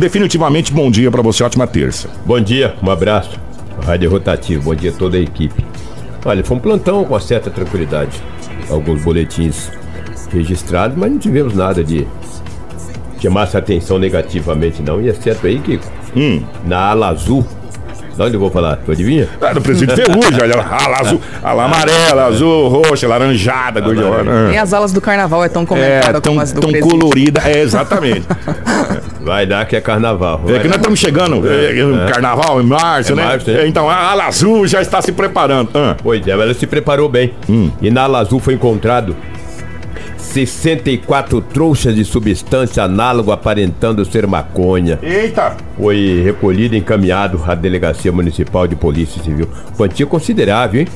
definitivamente bom dia para você, ótima terça. Bom dia, um abraço. Rádio Rotativo, bom dia a toda a equipe. Olha, foi um plantão com certa tranquilidade. Alguns boletins registrados, mas não tivemos nada de chamar essa atenção negativamente, não. E é certo aí que hum. na ala azul de onde eu vou falar? Tu adivinha? Ah, do presídio Ferrugem, olha lá, ala azul, ala amarela, azul, roxa, laranjada, gordiola. Nem as alas do carnaval é tão comentada é, tão, como as do tão colorida, é, exatamente. Vai dar que é carnaval. É que nós estamos chegando, é, é, carnaval em março, é né? Março, é. Então a ala azul já está se preparando. Ah. Pois é, ela se preparou bem. Hum. E na ala azul foi encontrado 64 trouxas de substância análogo aparentando ser maconha. Eita! Foi recolhido e encaminhado à Delegacia Municipal de Polícia Civil. Quantia considerável, hein?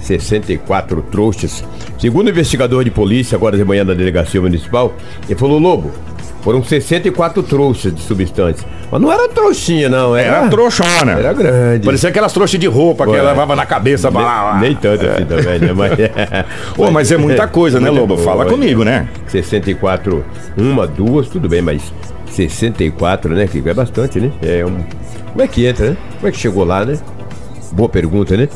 64 trouxas. Segundo o investigador de polícia, agora de manhã na Delegacia Municipal, ele falou: Lobo, foram 64 trouxas de substância. Mas não era trouxinha, não. Era, era trouxona. Era grande. Parecia aquelas trouxas de roupa Ué. que levava na cabeça lá. Nem tanto assim também, né? Mas, Pô, mas é muita coisa, né, Lobo? Fala comigo, né? 64, uma, duas, tudo bem, mas 64, né? É bastante, né? É um... Como é que entra, né? Como é que chegou lá, né? Boa pergunta, né?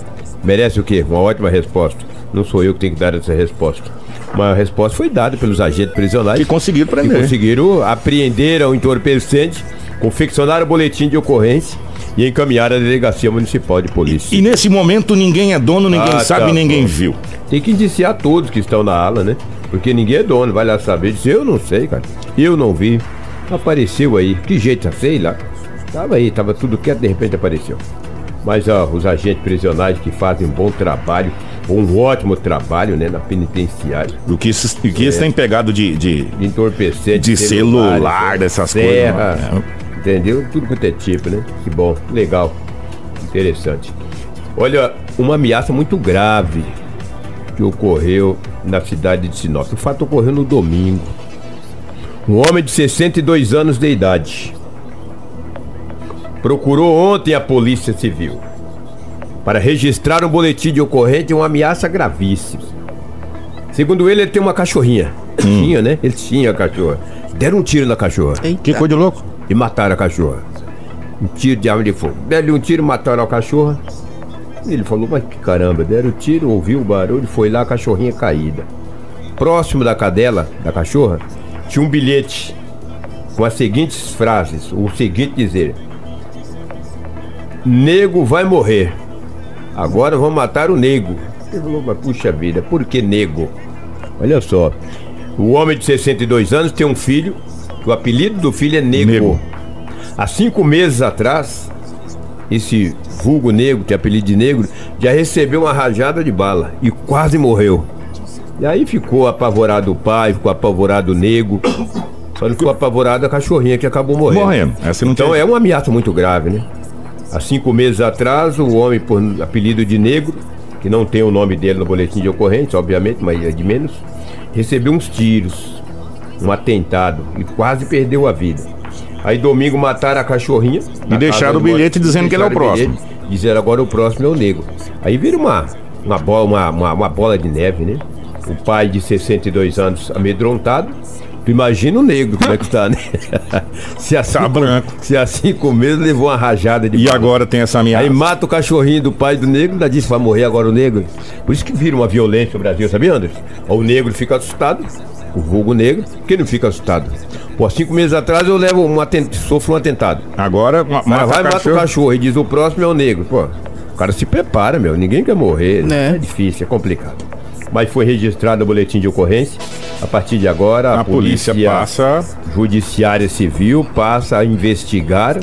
Merece o quê? Uma ótima resposta. Não sou eu que tenho que dar essa resposta. Uma resposta foi dada pelos agentes prisionais. Que conseguiram prender. Que conseguiram apreender o entorpecente, confeccionaram o boletim de ocorrência e encaminhar a delegacia municipal de polícia. E, e nesse momento ninguém é dono, ninguém ah, sabe, tá, ninguém bom. viu. Tem que indiciar todos que estão na ala, né? Porque ninguém é dono, vai lá saber. Diz, eu não sei, cara. Eu não vi. Apareceu aí. Que jeito, sei lá. Tava aí, tava tudo quieto, de repente apareceu. Mas ó, os agentes prisionais que fazem um bom trabalho um ótimo trabalho né, na penitenciária. O que isso, o que é. tem pegado de, de, de entorpecente, de celular, dessas serra, coisas. Né? Entendeu? Tudo quanto é tipo, né? Que bom, legal, interessante. Olha, uma ameaça muito grave que ocorreu na cidade de Sinop. O fato ocorreu no domingo. Um homem de 62 anos de idade procurou ontem a Polícia Civil para registrar um boletim de ocorrência de uma ameaça gravíssima. Segundo ele, ele tem uma cachorrinha. Hum. Tinha, né? Ele tinha a cachorra. Deram um tiro na cachorra. Eita. Que coisa de louco. E mataram a cachorra. Um tiro de arma de fogo. Deram um tiro, mataram a cachorra. Ele falou, mas que caramba, deram o um tiro, ouviu o barulho, foi lá a cachorrinha caída. Próximo da cadela, da cachorra, tinha um bilhete com as seguintes frases, o seguinte dizer: Nego vai morrer. Agora vão matar o nego. Ele falou, mas puxa vida, por que nego? Olha só. O homem de 62 anos tem um filho, o apelido do filho é Nego. nego. Há cinco meses atrás, esse vulgo negro, que é apelido de negro, já recebeu uma rajada de bala e quase morreu. E aí ficou apavorado o pai, ficou apavorado o nego. Só não ficou apavorado a cachorrinha que acabou morrendo. Morrendo. Essa não então tem... é uma ameaça muito grave, né? Há cinco meses atrás, o homem, por apelido de negro, que não tem o nome dele no boletim de ocorrência, obviamente, mas é de menos, recebeu uns tiros, um atentado e quase perdeu a vida. Aí domingo mataram a cachorrinha. E deixaram o bilhete dizendo que ele é o próximo. Dizer agora o próximo é o negro. Aí vira uma, uma, bola, uma, uma, uma bola de neve, né? O pai de 62 anos amedrontado imagina o negro como é que tá, né? se assim, tá branco. Se assim com medo levou uma rajada de E agora tem essa ameaça. Aí mata o cachorrinho do pai do negro, ainda disse vai morrer agora o negro. Por isso que vira uma violência no Brasil, sabia, Anderson? O negro fica assustado, o vulgo negro, quem não fica assustado? Pô, cinco meses atrás eu levo um atent... sofro um atentado. Agora, mata vai e mata o cachorro e diz o próximo é o negro. Pô, o cara se prepara, meu. Ninguém quer morrer. Né? É difícil, é complicado. Mas foi registrado o boletim de ocorrência a partir de agora, a, a polícia, polícia passa. Judiciária Civil passa a investigar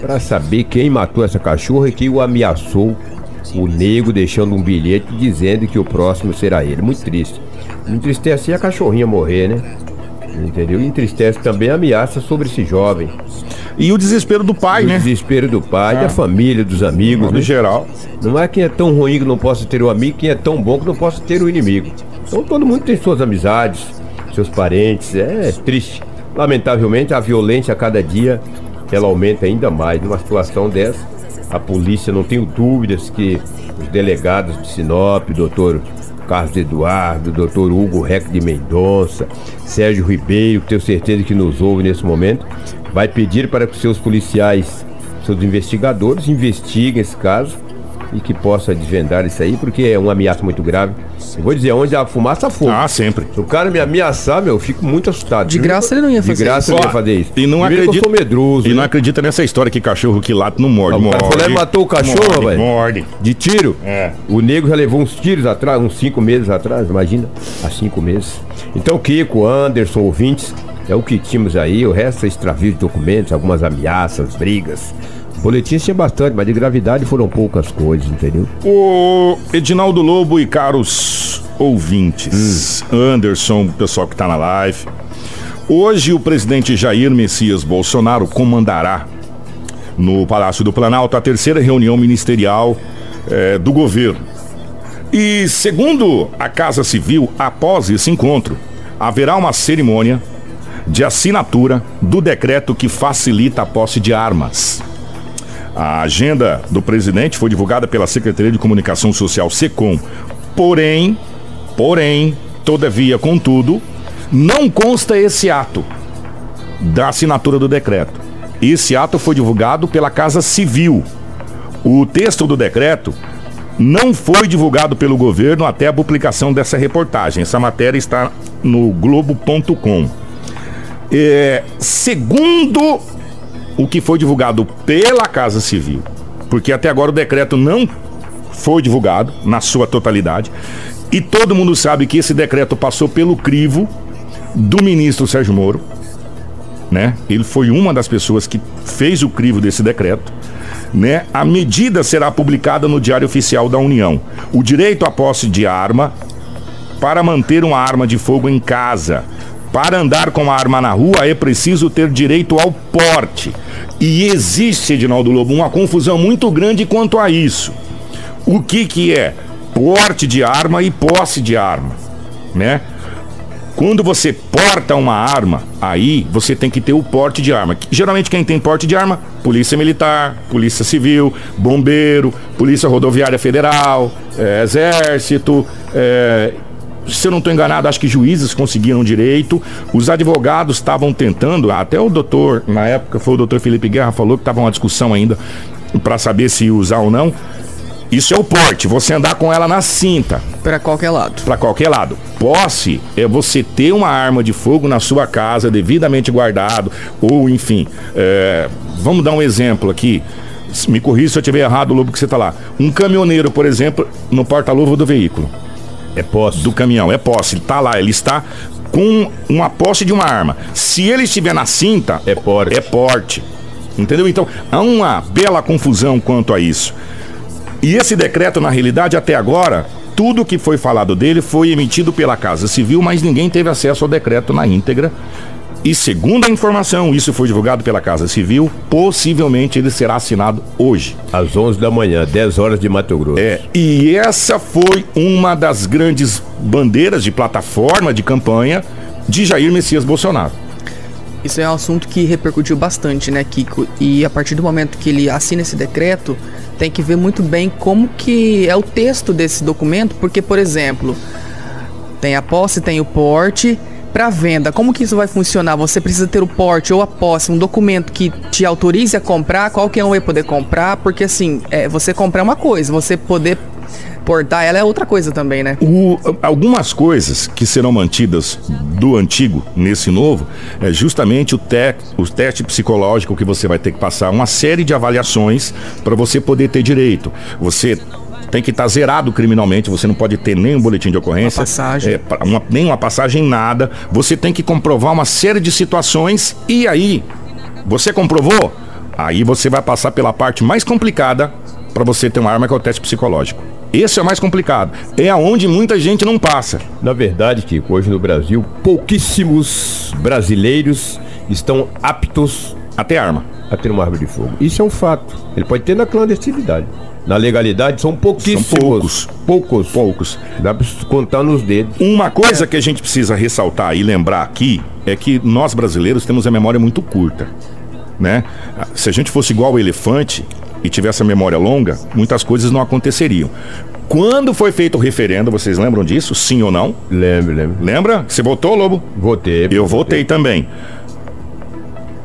para saber quem matou essa cachorra e quem o ameaçou. O nego deixando um bilhete dizendo que o próximo será ele. Muito triste. Entristece a cachorrinha morrer, né? Entendeu? E entristece também a ameaça sobre esse jovem. E o desespero do pai, o né? O desespero do pai, da família, dos amigos. No né? geral. Não é quem é tão ruim que não possa ter o um amigo, quem é tão bom que não possa ter o um inimigo. Então todo mundo tem suas amizades, seus parentes. É triste. Lamentavelmente, a violência a cada dia ela aumenta ainda mais. Numa situação dessa, a polícia, não tenho dúvidas que os delegados de Sinop, o doutor Carlos Eduardo, o doutor Hugo Rec de Mendonça, Sérgio Ribeiro, que tenho certeza que nos ouve nesse momento, vai pedir para que seus policiais, seus investigadores, investiguem esse caso e que possa desvendar isso aí, porque é uma ameaça muito grave. Eu vou dizer, onde a fumaça for. Ah, sempre. Se o cara me ameaçar, meu, eu fico muito assustado. De graça ele não ia fazer De graça isso. ele ia fazer isso. E não acredita. Eu sou medroso. E né? não acredita nessa história que cachorro que late não morde. O cara morde. falou, matou o cachorro, velho. Morde. De tiro. É. O nego já levou uns tiros atrás, uns cinco meses atrás, imagina. Há cinco meses. Então, Kiko, Anderson, ouvintes, é o que tínhamos aí. O resto é extravio de documentos, algumas ameaças, brigas. Boletins tinha bastante, mas de gravidade foram poucas coisas, entendeu? O Edinaldo Lobo e caros ouvintes, Anderson, pessoal que está na live. Hoje o presidente Jair Messias Bolsonaro comandará no Palácio do Planalto a terceira reunião ministerial eh, do governo. E segundo a Casa Civil, após esse encontro, haverá uma cerimônia de assinatura do decreto que facilita a posse de armas. A agenda do presidente foi divulgada pela Secretaria de Comunicação Social SECOM. Porém, porém, todavia, contudo, não consta esse ato da assinatura do decreto. Esse ato foi divulgado pela Casa Civil. O texto do decreto não foi divulgado pelo governo até a publicação dessa reportagem. Essa matéria está no Globo.com. É, segundo o que foi divulgado pela Casa Civil, porque até agora o decreto não foi divulgado na sua totalidade, e todo mundo sabe que esse decreto passou pelo crivo do ministro Sérgio Moro, né? Ele foi uma das pessoas que fez o crivo desse decreto. Né? A medida será publicada no Diário Oficial da União. O direito à posse de arma para manter uma arma de fogo em casa. Para andar com a arma na rua é preciso ter direito ao porte. E existe, Edinaldo Lobo, uma confusão muito grande quanto a isso. O que que é porte de arma e posse de arma, né? Quando você porta uma arma, aí você tem que ter o porte de arma. Geralmente quem tem porte de arma, polícia militar, polícia civil, bombeiro, polícia rodoviária federal, é, exército, é, se eu não estou enganado, acho que juízes conseguiram direito. Os advogados estavam tentando, até o doutor, na época foi o doutor Felipe Guerra, falou que estava uma discussão ainda para saber se usar ou não. Isso é o porte, você andar com ela na cinta. Para qualquer lado. Para qualquer lado. Posse é você ter uma arma de fogo na sua casa, devidamente guardado, ou enfim. É, vamos dar um exemplo aqui. Me corrija se eu estiver errado, Lobo, que você está lá. Um caminhoneiro, por exemplo, no porta-luva do veículo. É posse. Do caminhão, é posse. Ele está lá, ele está com uma posse de uma arma. Se ele estiver na cinta, é porte. É porte. Entendeu? Então, há uma bela confusão quanto a isso. E esse decreto, na realidade, até agora, tudo que foi falado dele foi emitido pela Casa Civil, mas ninguém teve acesso ao decreto na íntegra. E segundo a informação, isso foi divulgado pela Casa Civil, possivelmente ele será assinado hoje. Às 11 da manhã, 10 horas de Mato Grosso. É, e essa foi uma das grandes bandeiras de plataforma de campanha de Jair Messias Bolsonaro. Isso é um assunto que repercutiu bastante, né, Kiko? E a partir do momento que ele assina esse decreto, tem que ver muito bem como que é o texto desse documento, porque, por exemplo, tem a posse, tem o porte. Para venda, como que isso vai funcionar? Você precisa ter o porte ou a posse, um documento que te autorize a comprar, qualquer um vai poder comprar, porque assim, é, você comprar uma coisa, você poder portar ela é outra coisa também, né? O, algumas coisas que serão mantidas do antigo nesse novo é justamente o, te, o teste psicológico que você vai ter que passar, uma série de avaliações para você poder ter direito. Você tem que estar tá zerado criminalmente, você não pode ter nem um boletim de ocorrência. Uma passagem. É, uma, nem uma passagem, nada. Você tem que comprovar uma série de situações e aí, você comprovou? Aí você vai passar pela parte mais complicada para você ter uma arma, que é o teste psicológico. Esse é o mais complicado. É aonde muita gente não passa. Na verdade, Kiko, hoje no Brasil, pouquíssimos brasileiros estão aptos a ter arma. A ter uma arma de fogo. Isso é um fato. Ele pode ter na clandestinidade. Na legalidade são pouquíssimos. São poucos. Poucos. Poucos. Dá pra contar nos dedos. Uma coisa que a gente precisa ressaltar e lembrar aqui é que nós brasileiros temos a memória muito curta. Né? Se a gente fosse igual ao elefante e tivesse a memória longa, muitas coisas não aconteceriam. Quando foi feito o referendo, vocês lembram disso? Sim ou não? Lembro, lembro. Lembra? Você votou, Lobo? Votei. Eu votei também.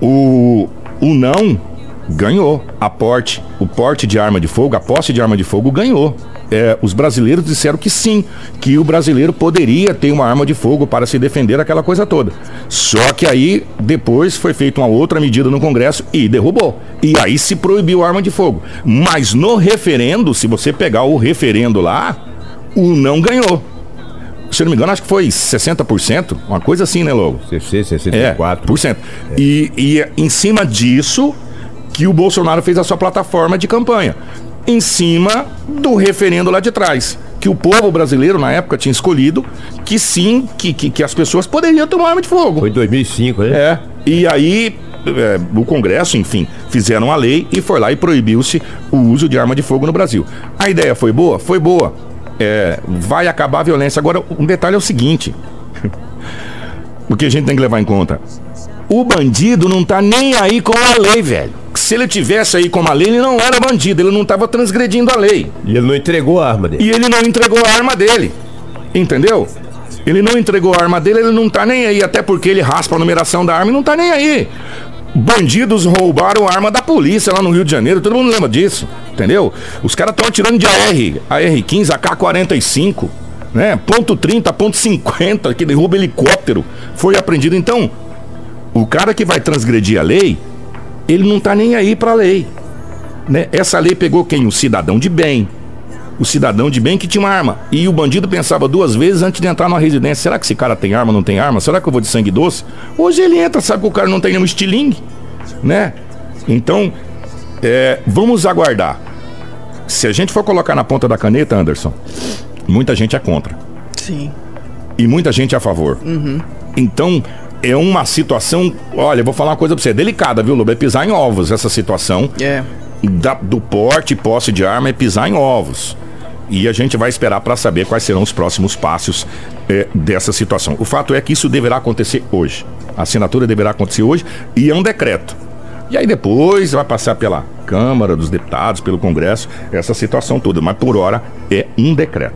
O, o não ganhou. A porte, o porte de arma de fogo, a posse de arma de fogo ganhou. É, os brasileiros disseram que sim, que o brasileiro poderia ter uma arma de fogo para se defender aquela coisa toda. Só que aí depois foi feita uma outra medida no Congresso e derrubou. E aí se proibiu a arma de fogo. Mas no referendo, se você pegar o referendo lá, o não ganhou se não me engano, acho que foi 60%, uma coisa assim, né, Logo? 60, 64%. É, é. E, e em cima disso que o Bolsonaro fez a sua plataforma de campanha. Em cima do referendo lá de trás. Que o povo brasileiro, na época, tinha escolhido que sim, que, que, que as pessoas poderiam tomar arma de fogo. Foi em 2005, né? É. E aí, é, o Congresso, enfim, fizeram a lei e foi lá e proibiu-se o uso de arma de fogo no Brasil. A ideia foi boa? Foi boa é, vai acabar a violência. Agora, um detalhe é o seguinte: o que a gente tem que levar em conta. O bandido não tá nem aí com a lei, velho. Se ele tivesse aí com a lei, ele não era bandido, ele não tava transgredindo a lei. E ele não entregou a arma dele. E ele não entregou a arma dele. Entendeu? Ele não entregou a arma dele, ele não tá nem aí, até porque ele raspa a numeração da arma e não tá nem aí. Bandidos roubaram a arma da polícia lá no Rio de Janeiro, todo mundo lembra disso, entendeu? Os caras estão atirando de AR, AR-15, AK-45, né? Ponto 30, ponto 50, que derruba helicóptero, foi apreendido. Então, o cara que vai transgredir a lei, ele não tá nem aí pra lei. Né? Essa lei pegou quem? O cidadão de bem, o cidadão de bem que tinha uma arma. E o bandido pensava duas vezes antes de entrar numa residência: será que esse cara tem arma, não tem arma? Será que eu vou de sangue doce? Hoje ele entra, sabe que o cara não tem nenhum estilingue, né? Então, é, vamos aguardar. Se a gente for colocar na ponta da caneta, Anderson, muita gente é contra. Sim. E muita gente é a favor. Uhum. Então, é uma situação. Olha, vou falar uma coisa pra você, é delicada, viu, Lobo? É pisar em ovos essa situação. É. Da, do porte e posse de arma é pisar em ovos. E a gente vai esperar para saber quais serão os próximos passos é, dessa situação. O fato é que isso deverá acontecer hoje. A assinatura deverá acontecer hoje e é um decreto. E aí depois vai passar pela Câmara dos Deputados, pelo Congresso, essa situação toda. Mas por hora é um decreto.